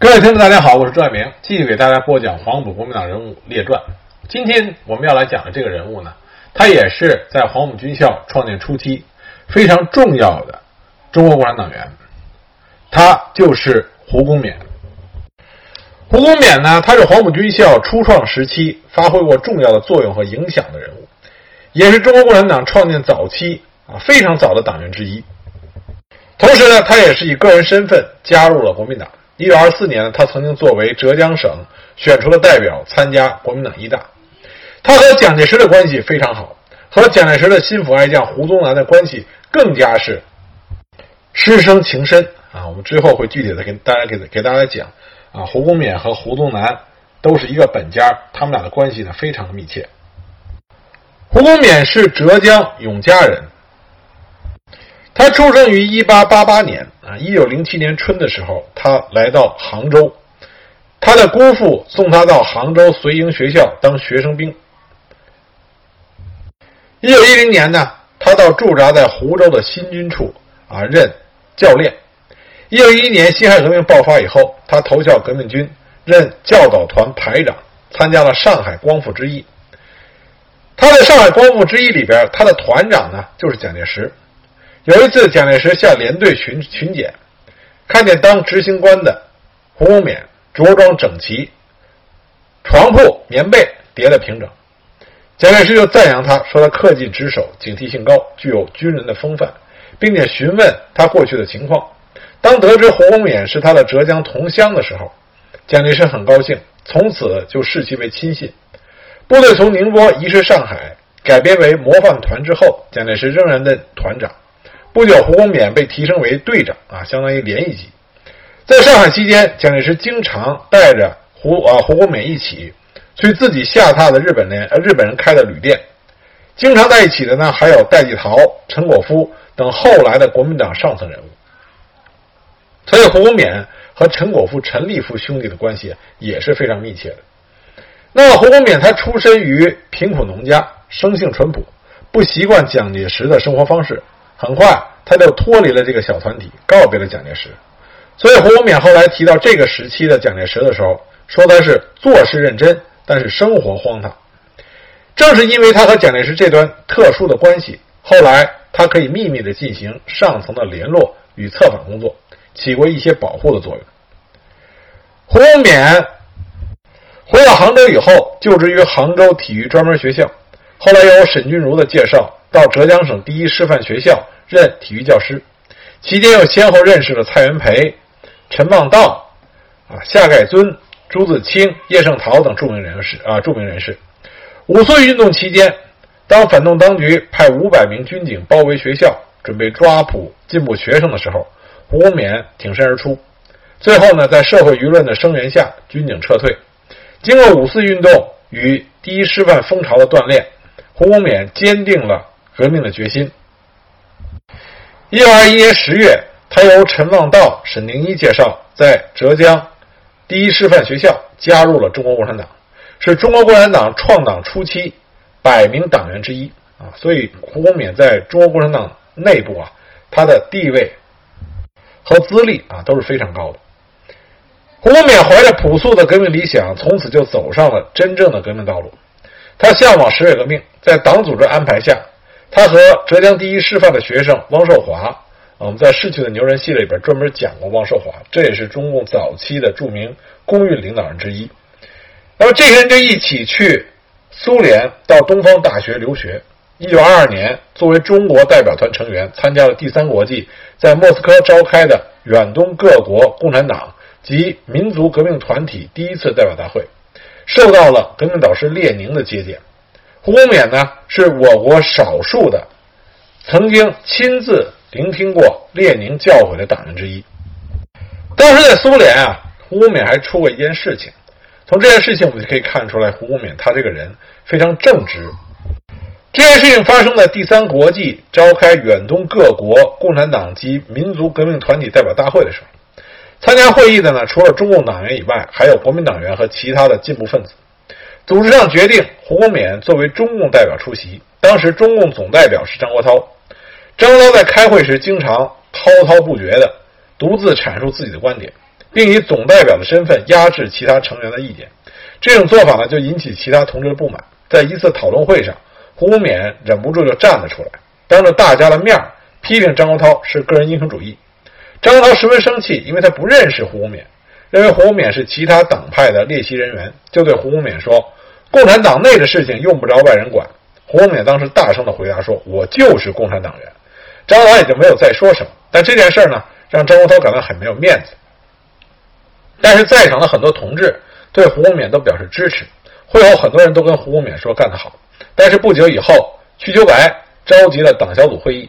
各位听众，大家好，我是朱爱明，继续给大家播讲黄埔国民党人物列传。今天我们要来讲的这个人物呢，他也是在黄埔军校创建初期非常重要的中国共产党员，他就是胡公勉。胡公勉呢，他是黄埔军校初创时期发挥过重要的作用和影响的人物，也是中国共产党创建早期啊非常早的党员之一。同时呢，他也是以个人身份加入了国民党。一九二四年，他曾经作为浙江省选出的代表参加国民党一大。他和蒋介石的关系非常好，和蒋介石的心腹爱将胡宗南的关系更加是师生情深啊。我们之后会具体的跟大家给给大家讲啊。胡公勉和胡宗南都是一个本家，他们俩的关系呢非常密切。胡公勉是浙江永嘉人，他出生于一八八八年。啊，一九零七年春的时候，他来到杭州，他的姑父送他到杭州随营学校当学生兵。一九一零年呢，他到驻扎在湖州的新军处啊任教练。一九一一年辛亥革命爆发以后，他投效革命军，任教导团排长，参加了上海光复之役。他在上海光复之役里边，他的团长呢就是蒋介石。有一次，蒋介石下连队巡巡检，看见当执行官的胡公勉着装整齐，床铺棉被叠得平整，蒋介石就赞扬他，说他恪尽职守，警惕性高，具有军人的风范，并且询问他过去的情况。当得知胡公勉是他的浙江同乡的时候，蒋介石很高兴，从此就视其为亲信。部队从宁波移师上海，改编为模范团之后，蒋介石仍然任团长。不久，胡公勉被提升为队长啊，相当于连一级。在上海期间，蒋介石经常带着胡啊胡公勉一起去自己下榻的日本人日本人开的旅店。经常在一起的呢，还有戴季陶、陈果夫等后来的国民党上层人物。所以，胡公勉和陈果夫、陈立夫兄弟的关系也是非常密切的。那，胡公勉他出身于贫苦农家，生性淳朴，不习惯蒋介石的生活方式。很快，他就脱离了这个小团体，告别了蒋介石。所以，胡公勉后来提到这个时期的蒋介石的时候，说他是做事认真，但是生活荒唐。正是因为他和蒋介石这段特殊的关系，后来他可以秘密的进行上层的联络与策反工作，起过一些保护的作用。胡公勉回到杭州以后，就职于杭州体育专门学校。后来由沈钧儒的介绍。到浙江省第一师范学校任体育教师，期间又先后认识了蔡元培、陈望道、啊夏改尊、朱自清、叶圣陶等著名人士啊著名人士。五四运动期间，当反动当局派五百名军警包围学校，准备抓捕进步学生的时候，胡公勉挺身而出。最后呢，在社会舆论的声援下，军警撤退。经过五四运动与第一师范风潮的锻炼，胡公勉坚定了。革命的决心。一九二一年十月，他由陈望道、沈宁一介绍，在浙江第一师范学校加入了中国共产党，是中国共产党创党初期百名党员之一啊。所以，胡公勉在中国共产党内部啊，他的地位和资历啊都是非常高的。胡公勉怀着朴素的革命理想，从此就走上了真正的革命道路。他向往十月革命，在党组织安排下。他和浙江第一师范的学生汪寿华，我们在《逝去的牛人》系列里边专门讲过汪寿华，这也是中共早期的著名工运领导人之一。那么这些人就一起去苏联到东方大学留学。一九二二年，作为中国代表团成员，参加了第三国际在莫斯科召开的远东各国共产党及民族革命团体第一次代表大会，受到了革命导师列宁的接见。胡公勉呢，是我国少数的曾经亲自聆听过列宁教诲的党人之一。当时在苏联啊，胡公勉还出过一件事情。从这件事情，我们就可以看出来，胡公勉他这个人非常正直。这件事情发生在第三国际召开远东各国共产党及民族革命团体代表大会的时候，参加会议的呢，除了中共党员以外，还有国民党员和其他的进步分子。组织上决定，胡公勉作为中共代表出席。当时中共总代表是张国焘，张国焘在开会时经常滔滔不绝地独自阐述自己的观点，并以总代表的身份压制其他成员的意见。这种做法呢，就引起其他同志的不满。在一次讨论会上，胡公勉忍不住就站了出来，当着大家的面批评张国焘是个人英雄主义。张国焘十分生气，因为他不认识胡公勉，认为胡公勉是其他党派的列席人员，就对胡公勉说：“共产党内的事情用不着外人管。”胡公勉当时大声的回答说：“我就是共产党员。”张国焘也就没有再说什么。但这件事呢，让张国焘感到很没有面子。但是在场的很多同志对胡公勉都表示支持，会后很多人都跟胡公勉说干得好。但是不久以后，瞿秋白召集了党小组会议，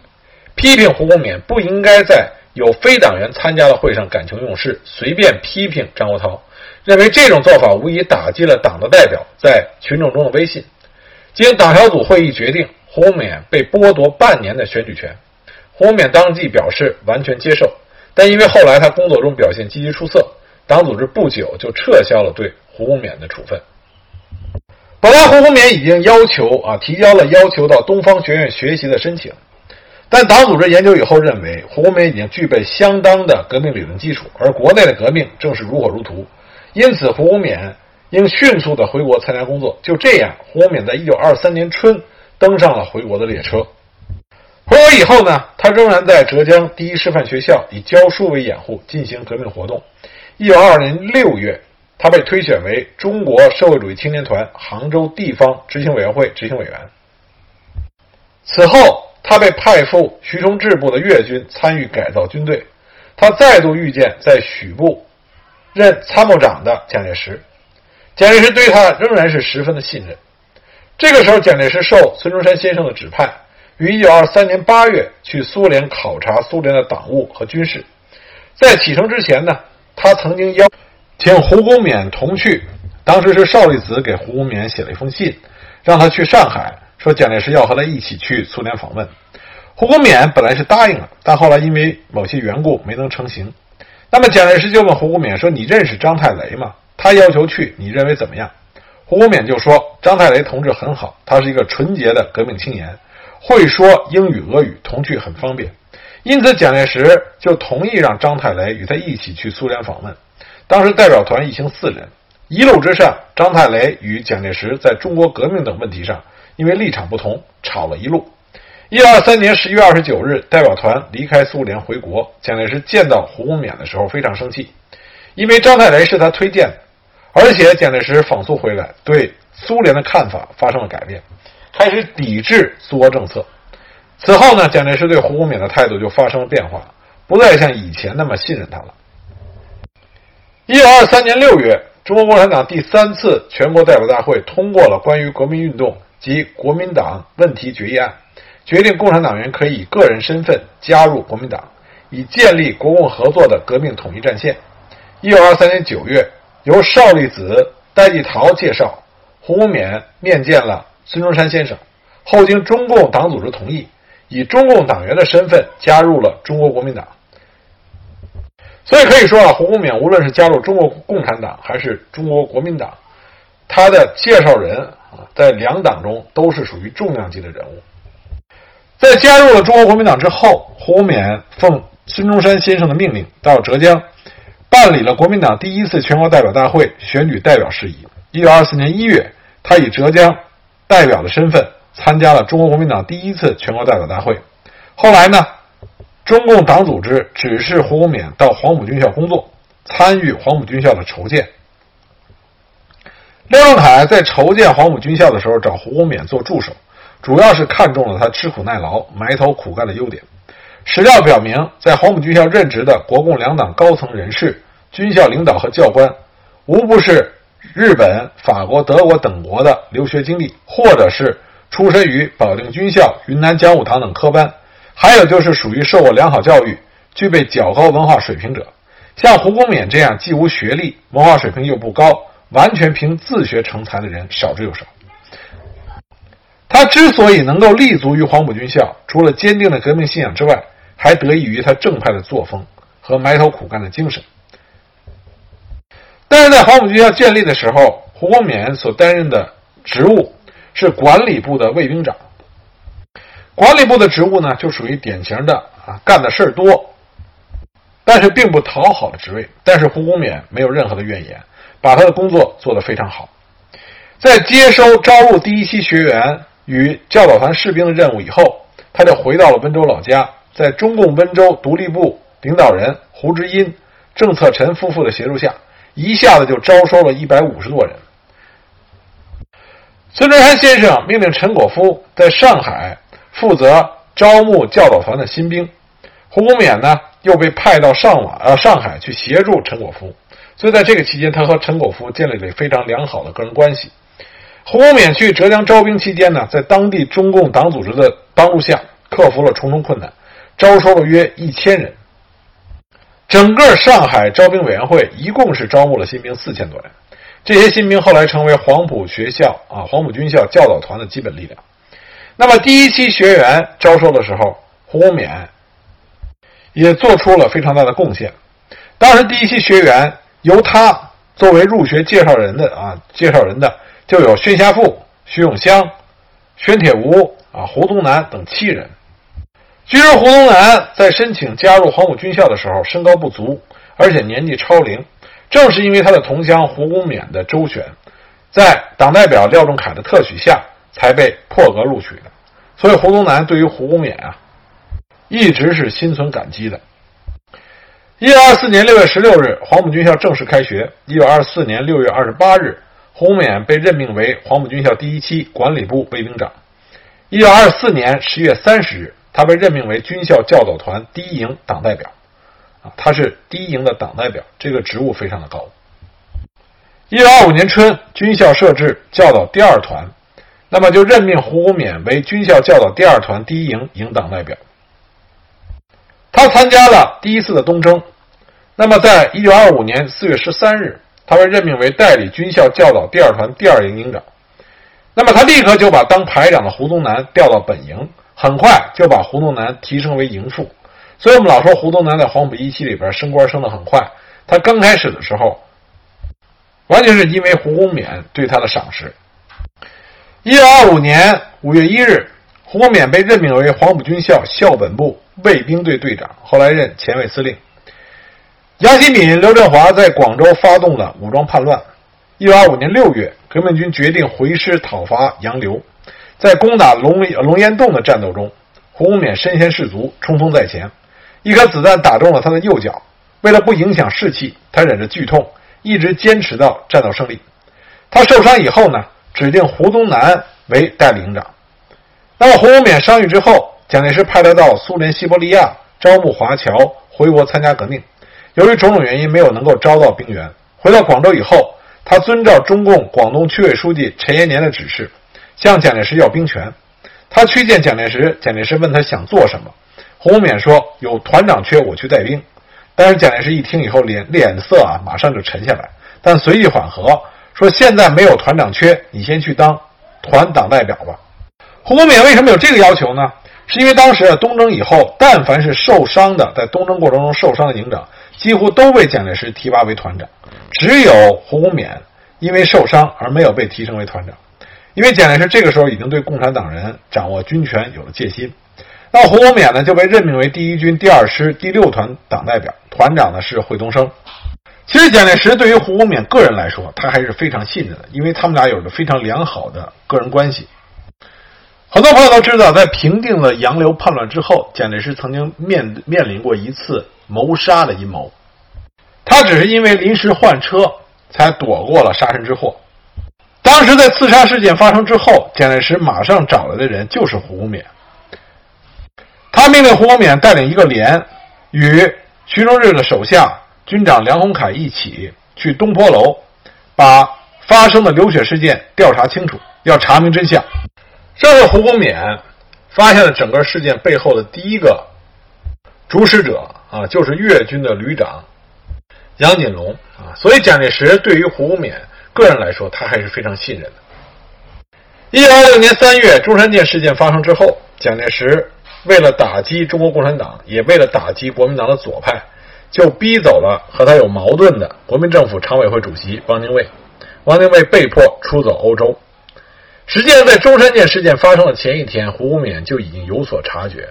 批评胡公勉不应该在有非党员参加的会上感情用事，随便批评张国焘，认为这种做法无疑打击了党的代表在群众中的威信。经党小组会议决定，胡公勉被剥夺半年的选举权。胡公勉当即表示完全接受，但因为后来他工作中表现积极出色，党组织不久就撤销了对胡公勉的处分。本来胡公勉已经要求啊提交了要求到东方学院学习的申请，但党组织研究以后认为胡公勉已经具备相当的革命理论基础，而国内的革命正是如火如荼，因此胡公勉。应迅速的回国参加工作。就这样，胡公勉在一九二三年春登上了回国的列车。回国以后呢，他仍然在浙江第一师范学校以教书为掩护进行革命活动。一九二二年六月，他被推选为中国社会主义青年团杭州地方执行委员会执行委员。此后，他被派赴徐崇智部的粤军参与改造军队。他再度遇见在许部任参谋长的蒋介石。蒋介石对他仍然是十分的信任。这个时候，蒋介石受孙中山先生的指派，于1923年8月去苏联考察苏联的党务和军事。在启程之前呢，他曾经邀请胡公勉同去。当时是邵力子给胡公勉写了一封信，让他去上海，说蒋介石要和他一起去苏联访问。胡公勉本来是答应了，但后来因为某些缘故没能成行。那么蒋介石就问胡公勉说：“你认识张太雷吗？”他要求去，你认为怎么样？胡公勉就说：“张太雷同志很好，他是一个纯洁的革命青年，会说英语、俄语，同去很方便。”因此，蒋介石就同意让张太雷与他一起去苏联访问。当时代表团一行四人，一路之上，张太雷与蒋介石在中国革命等问题上因为立场不同吵了一路。一九二三年十一月二十九日，代表团离开苏联回国，蒋介石见到胡公勉的时候非常生气，因为张太雷是他推荐的。而且蒋介石访苏回来，对苏联的看法发生了改变，开始抵制苏俄政策。此后呢，蒋介石对胡公勉的态度就发生了变化，不再像以前那么信任他了。一九二三年六月，中国共产党第三次全国代表大会通过了关于国民运动及国民党问题决议案，决定共产党员可以以个人身份加入国民党，以建立国共合作的革命统一战线。一九二三年九月。由邵力子、戴季陶介绍，胡公勉面见了孙中山先生，后经中共党组织同意，以中共党员的身份加入了中国国民党。所以可以说啊，胡公勉无论是加入中国共产党还是中国国民党，他的介绍人啊，在两党中都是属于重量级的人物。在加入了中国国民党之后，胡公勉奉孙中山先生的命令到浙江。办理了国民党第一次全国代表大会选举代表事宜。一九二四年一月，他以浙江代表的身份参加了中国国民党第一次全国代表大会。后来呢，中共党组织指示胡公勉到黄埔军校工作，参与黄埔军校的筹建。廖仲恺在筹建黄埔军校的时候找胡公勉做助手，主要是看中了他吃苦耐劳、埋头苦干的优点。史料表明，在黄埔军校任职的国共两党高层人士、军校领导和教官，无不是日本、法国、德国等国的留学经历，或者是出身于保定军校、云南讲武堂等科班，还有就是属于受过良好教育、具备较高文化水平者。像胡公勉这样既无学历、文化水平又不高、完全凭自学成才的人少之又少。他之所以能够立足于黄埔军校，除了坚定的革命信仰之外，还得益于他正派的作风和埋头苦干的精神。但是在黄埔军校建立的时候，胡公勉所担任的职务是管理部的卫兵长。管理部的职务呢，就属于典型的啊，干的事儿多，但是并不讨好的职位。但是胡公勉没有任何的怨言，把他的工作做得非常好。在接收招录第一期学员与教导团士兵的任务以后，他就回到了温州老家，在中共温州独立部领导人胡之荫、郑策臣夫妇的协助下，一下子就招收了一百五十多人。孙中山先生命令陈果夫在上海负责招募教导团的新兵，胡公勉呢又被派到上瓦呃上海去协助陈果夫，所以在这个期间，他和陈果夫建立了非常良好的个人关系。胡公勉去浙江招兵期间呢，在当地中共党组织的帮助下，克服了重重困难，招收了约一千人。整个上海招兵委员会一共是招募了新兵四千多人。这些新兵后来成为黄埔学校啊、黄埔军校教导团的基本力量。那么第一期学员招收的时候，胡公勉也做出了非常大的贡献。当时第一期学员由他作为入学介绍人的啊，介绍人的就有薛家富、徐永香、宣铁吾啊、胡宗南等七人。据说胡宗南在申请加入黄埔军校的时候，身高不足，而且年纪超龄。正是因为他的同乡胡公勉的周旋，在党代表廖仲恺的特许下，才被破格录取的。所以胡宗南对于胡公勉啊，一直是心存感激的。一九二四年六月十六日，黄埔军校正式开学。一九二四年六月二十八日，胡公勉被任命为黄埔军校第一期管理部卫兵长。一九二四年十月三十日，他被任命为军校教导团第一营党代表。啊，他是第一营的党代表，这个职务非常的高。一九二五年春，军校设置教导第二团，那么就任命胡公勉为军校教导第二团第一营营党代表。他参加了第一次的东征，那么在一九二五年四月十三日，他被任命为代理军校教导第二团第二营营长。那么他立刻就把当排长的胡宗南调到本营，很快就把胡宗南提升为营副。所以我们老说胡宗南在黄埔一期里边升官升得很快。他刚开始的时候，完全是因为胡公勉对他的赏识。一九二五年五月一日，胡公勉被任命为黄埔军校校本部卫兵队队长，后来任前卫司令。杨希敏、刘振华在广州发动了武装叛乱。一九二五年六月，革命军决定回师讨伐杨流，在攻打龙龙岩洞的战斗中，胡公勉身先士卒，冲锋在前。一颗子弹打中了他的右脚，为了不影响士气，他忍着剧痛，一直坚持到战斗胜利。他受伤以后呢，指定胡宗南为代理营长。那么胡公勉伤愈之后，蒋介石派他到苏联西伯利亚招募华侨回国参加革命。由于种种原因，没有能够招到兵员。回到广州以后，他遵照中共广东区委书记陈延年的指示，向蒋介石要兵权。他去见蒋介石，蒋介石问他想做什么。胡公勉说：“有团长缺，我去带兵。”但是蒋介石一听以后，脸脸色啊，马上就沉下来，但随即缓和，说：“现在没有团长缺，你先去当团党代表吧。”胡公勉为什么有这个要求呢？是因为当时啊，东征以后，但凡是受伤的，在东征过程中受伤的营长，几乎都被蒋介石提拔为团长，只有胡公勉因为受伤而没有被提升为团长，因为蒋介石这个时候已经对共产党人掌握军权有了戒心。那胡公勉呢，就被任命为第一军第二师第六团党代表，团长呢是惠东升。其实蒋介石对于胡公勉个人来说，他还是非常信任的，因为他们俩有着非常良好的个人关系。很多朋友都知道，在平定了杨流叛乱之后，蒋介石曾经面面临过一次谋杀的阴谋，他只是因为临时换车，才躲过了杀身之祸。当时在刺杀事件发生之后，蒋介石马上找来的人就是胡公勉。他命令胡公勉带领一个连，与徐荣日的手下军长梁鸿楷一起去东坡楼，把发生的流血事件调查清楚，要查明真相。这是胡公勉发现了整个事件背后的第一个主使者啊，就是粤军的旅长杨锦龙啊。所以蒋介石对于胡公勉个人来说，他还是非常信任的。一九二六年三月，中山舰事件发生之后，蒋介石。为了打击中国共产党，也为了打击国民党的左派，就逼走了和他有矛盾的国民政府常委会主席汪精卫。汪精卫被迫出走欧洲。实际上，在中山舰事件发生的前一天，胡公勉就已经有所察觉。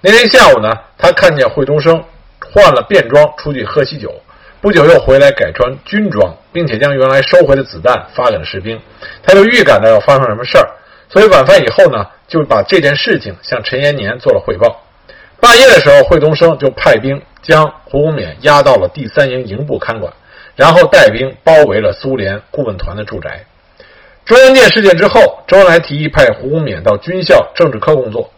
那天下午呢，他看见惠东升换了便装出去喝喜酒，不久又回来改穿军装，并且将原来收回的子弹发给了士兵。他就预感到要发生什么事儿，所以晚饭以后呢，就把这件事情向陈延年做了汇报。半夜的时候，惠东升就派兵将胡公冕押到了第三营营部看管，然后带兵包围了苏联顾问团的住宅。中央舰事件之后，周恩来提议派胡公冕到军校政治科工作。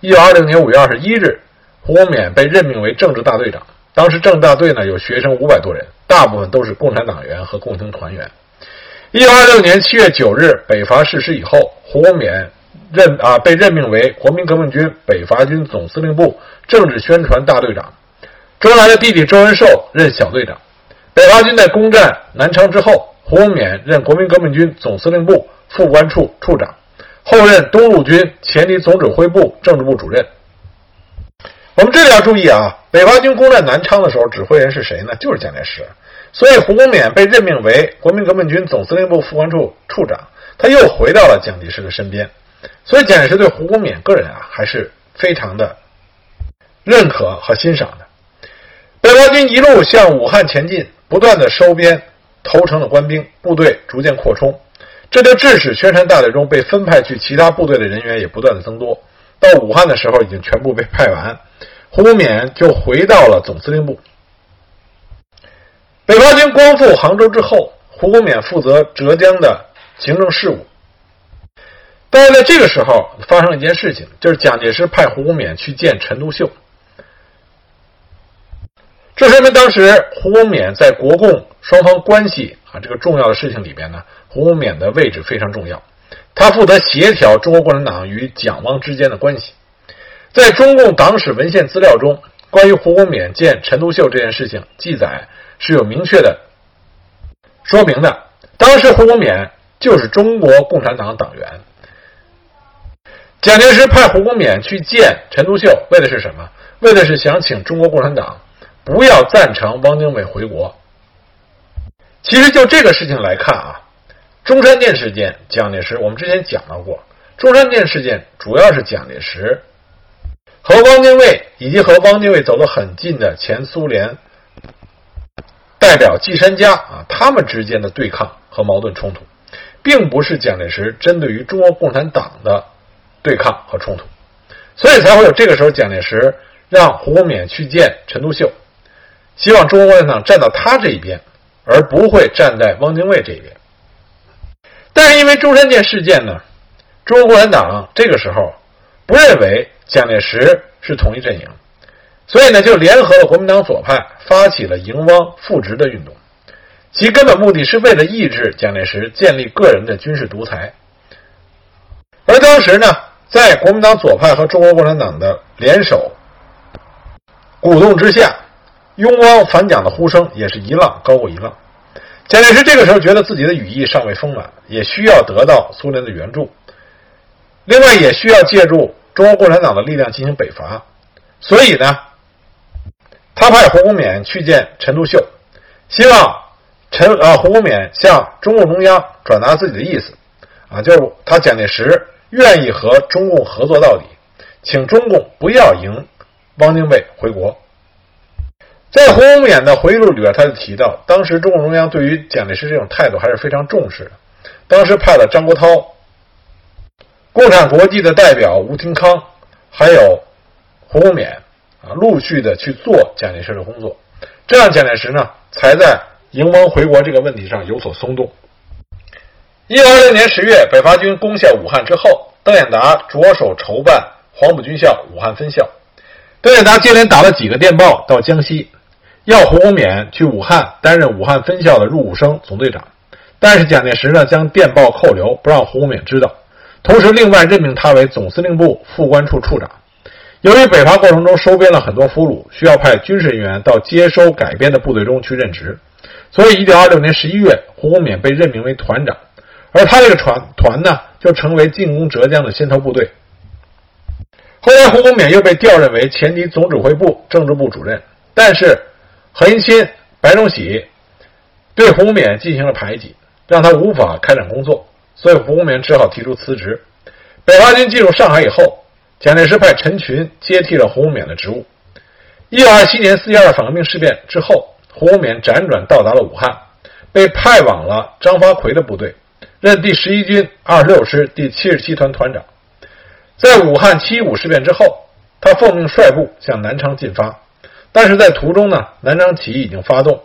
一九二零年五月二十一日，胡公冕被任命为政治大队长。当时政治大队呢有学生五百多人，大部分都是共产党员和共青团员。一九二六年七月九日，北伐实施以后，胡公冕。任啊，被任命为国民革命军北伐军总司令部政治宣传大队长。周恩来的弟弟周恩寿任小队长。北伐军在攻占南昌之后，胡公冕任国民革命军总司令部副官处处长，后任东路军前敌总指挥部政治部主任。我们这里要注意啊，北伐军攻占南昌的时候，指挥人是谁呢？就是蒋介石。所以胡公冕被任命为国民革命军总司令部副官处处长，他又回到了蒋介石的身边。所以蒋介石对胡公冕个人啊，还是非常的认可和欣赏的。北伐军一路向武汉前进，不断的收编投诚的官兵，部队逐渐扩充，这就致使宣传大队中被分派去其他部队的人员也不断的增多。到武汉的时候，已经全部被派完，胡公冕就回到了总司令部。北伐军光复杭州之后，胡公冕负责浙江的行政事务。但是在这个时候发生了一件事情，就是蒋介石派胡公冕去见陈独秀。这说明当时胡公冕在国共双方关系啊这个重要的事情里边呢，胡公冕的位置非常重要。他负责协调中国共产党与蒋汪之间的关系。在中共党史文献资料中，关于胡公冕见陈独秀这件事情记载是有明确的说明的。当时胡公冕就是中国共产党党员。蒋介石派胡公冕去见陈独秀，为的是什么？为的是想请中国共产党不要赞成汪精卫回国。其实就这个事情来看啊，中山舰事件，蒋介石我们之前讲到过，中山舰事件主要是蒋介石和汪精卫以及和汪精卫走得很近的前苏联代表季山家啊，他们之间的对抗和矛盾冲突，并不是蒋介石针对于中国共产党的。对抗和冲突，所以才会有这个时候，蒋介石让胡公冕去见陈独秀，希望中国共产党站到他这一边，而不会站在汪精卫这一边。但是因为中山舰事件呢，中国共产党这个时候不认为蒋介石是统一阵营，所以呢就联合了国民党左派，发起了迎汪复职的运动，其根本目的是为了抑制蒋介石建立个人的军事独裁。而当时呢。在国民党左派和中国共产党的联手鼓动之下，拥汪反蒋的呼声也是一浪高过一浪。蒋介石这个时候觉得自己的羽翼尚未丰满，也需要得到苏联的援助，另外也需要借助中国共产党的力量进行北伐，所以呢，他派胡公冕去见陈独秀，希望陈啊胡公冕向中共中央转达自己的意思，啊，就是他蒋介石。愿意和中共合作到底，请中共不要迎汪精卫回国。在胡公冕的回忆录里边，他就提到，当时中共中央对于蒋介石这种态度还是非常重视的。当时派了张国焘、共产国际的代表吴廷康，还有胡公冕啊，陆续的去做蒋介石的工作，这样蒋介石呢，才在迎汪回国这个问题上有所松动。一九二六年十月，北伐军攻下武汉之后，邓演达着手筹办黄埔军校武汉分校。邓演达接连打了几个电报到江西，要胡公冕去武汉担任武汉分校的入伍生总队长。但是蒋介石呢，将电报扣留，不让胡公冕知道。同时，另外任命他为总司令部副官处处长。由于北伐过程中收编了很多俘虏，需要派军事人员到接收改编的部队中去任职，所以一九二六年十一月，胡公冕被任命为团长。而他这个团团呢，就成为进攻浙江的先头部队。后来，胡公冕又被调任为前敌总指挥部政治部主任，但是何应钦、白崇禧对胡公冕进行了排挤，让他无法开展工作，所以胡公冕只好提出辞职。北伐军进入上海以后，蒋介石派陈群接替了胡公冕的职务。一九二七年四一二反革命事变之后，胡公勉辗转到达了武汉，被派往了张发奎的部队，任第十一军二十六师第七十七团团长。在武汉七一五事变之后，他奉命率部向南昌进发，但是在途中呢，南昌起义已经发动，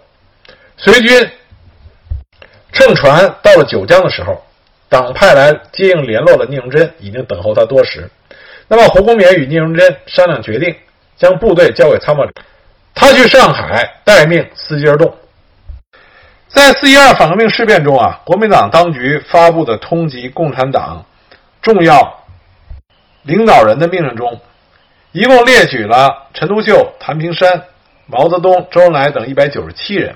随军乘船到了九江的时候，党派来接应联络的聂荣臻已经等候他多时。那么胡公勉与聂荣臻商量决定，将部队交给参谋长，他去上海待命，伺机而动。在四一二反革命事变中啊，国民党当局发布的通缉共产党重要领导人的命令中，一共列举了陈独秀、谭平山、毛泽东、周恩来等一百九十七人，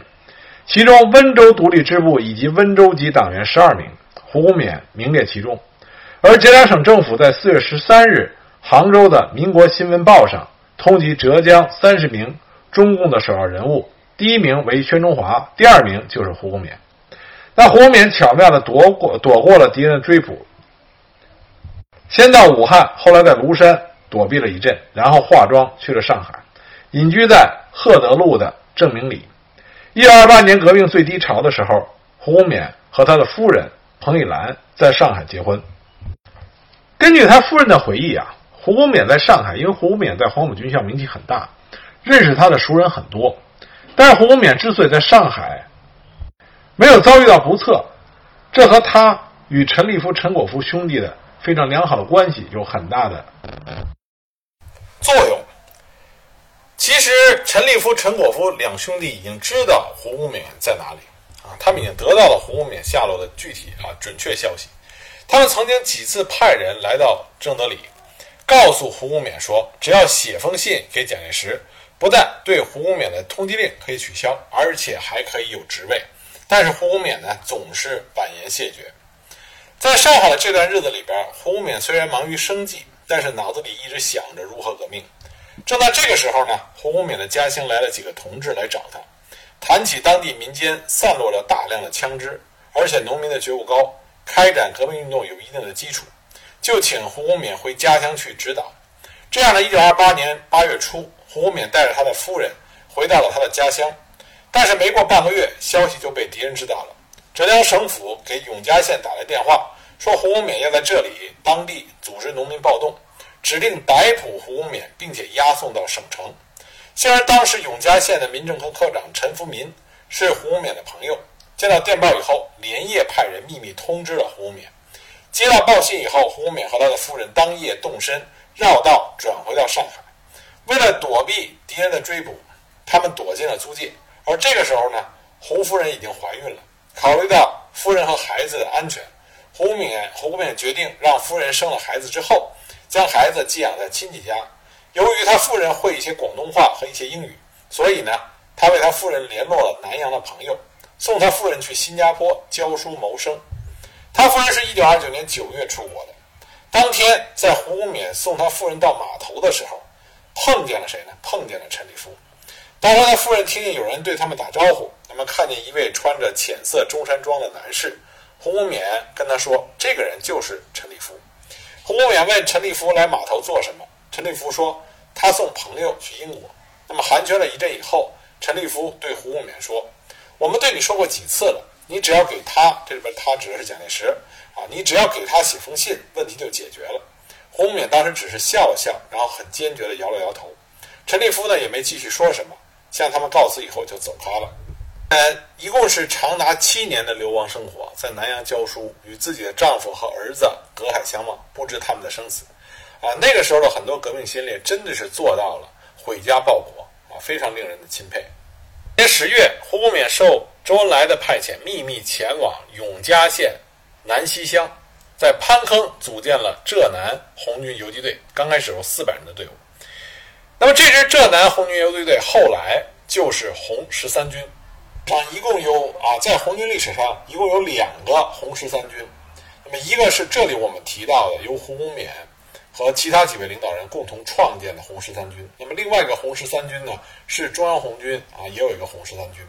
其中温州独立支部以及温州籍党员十二名，胡公勉名列其中。而浙江省政府在四月十三日。杭州的《民国新闻报》上通缉浙江三十名中共的首要人物，第一名为宣中华，第二名就是胡公勉。那胡公勉巧妙地躲过躲过了敌人的追捕，先到武汉，后来在庐山躲避了一阵，然后化妆去了上海，隐居在赫德路的正明里。一九二八年革命最低潮的时候，胡公勉和他的夫人彭玉兰在上海结婚。根据他夫人的回忆啊。胡公勉在上海，因为胡公勉在黄埔军校名气很大，认识他的熟人很多。但是胡公勉之所以在上海没有遭遇到不测，这和他与陈立夫、陈果夫兄弟的非常良好的关系有很大的作用。其实，陈立夫、陈果夫两兄弟已经知道胡公勉在哪里啊，他们已经得到了胡公勉下落的具体啊准确消息。他们曾经几次派人来到正德里。告诉胡公勉说，只要写封信给蒋介石，不但对胡公勉的通缉令可以取消，而且还可以有职位。但是胡公勉呢，总是婉言谢绝。在上海的这段日子里边，胡公勉虽然忙于生计，但是脑子里一直想着如何革命。正在这个时候呢，胡公勉的家乡来了几个同志来找他，谈起当地民间散落了大量的枪支，而且农民的觉悟高，开展革命运动有一定的基础。就请胡公勉回家乡去指导。这样呢，一九二八年八月初，胡公勉带着他的夫人回到了他的家乡。但是没过半个月，消息就被敌人知道了。浙江省府给永嘉县打来电话，说胡公勉要在这里当地组织农民暴动，指令逮捕胡公勉，并且押送到省城。虽然当时永嘉县的民政科科长陈福民是胡公勉的朋友，接到电报以后，连夜派人秘密通知了胡公勉。接到报信以后，胡公勉和他的夫人当夜动身，绕道转回到上海。为了躲避敌人的追捕，他们躲进了租界。而这个时候呢，胡夫人已经怀孕了。考虑到夫人和孩子的安全，胡公勉胡公勉决定让夫人生了孩子之后，将孩子寄养在亲戚家。由于他夫人会一些广东话和一些英语，所以呢，他为他夫人联络了南洋的朋友，送他夫人去新加坡教书谋生。他夫人是一九二九年九月出国的，当天在胡公勉送他夫人到码头的时候，碰见了谁呢？碰见了陈立夫。当时他夫人听见有人对他们打招呼，那么看见一位穿着浅色中山装的男士，胡公勉跟他说：“这个人就是陈立夫。”胡公勉问陈立夫来码头做什么？陈立夫说：“他送朋友去英国。”那么寒暄了一阵以后，陈立夫对胡公勉说：“我们对你说过几次了。”你只要给他，这里边他指的是蒋介石啊，你只要给他写封信，问题就解决了。胡公勉当时只是笑了笑，然后很坚决地摇了摇头。陈立夫呢也没继续说什么，向他们告辞以后就走开了。呃，一共是长达七年的流亡生活，在南洋教书，与自己的丈夫和儿子隔海相望，不知他们的生死。啊，那个时候的很多革命先烈真的是做到了毁家报国啊，非常令人的钦佩。年十月，胡公勉受周恩来的派遣，秘密前往永嘉县南溪乡，在潘坑组建了浙南红军游击队。刚开始有四百人的队伍。那么这支浙南红军游击队后来就是红十三军。啊，一共有啊，在红军历史上一共有两个红十三军。那么一个是这里我们提到的，由胡公勉和其他几位领导人共同创建的红十三军，那么另外一个红十三军呢，是中央红军啊，也有一个红十三军。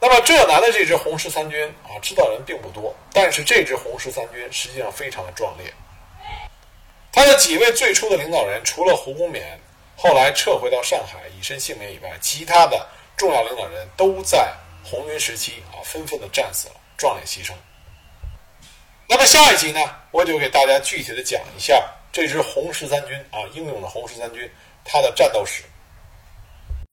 那么浙南的这支红十三军啊，知道人并不多，但是这支红十三军实际上非常的壮烈。他的几位最初的领导人，除了胡公勉，后来撤回到上海，以身性命以外，其他的重要领导人都在红军时期啊，纷纷的战死了，壮烈牺牲。那么下一集呢，我就给大家具体的讲一下。这支红十三军啊，英勇的红十三军，它的战斗史。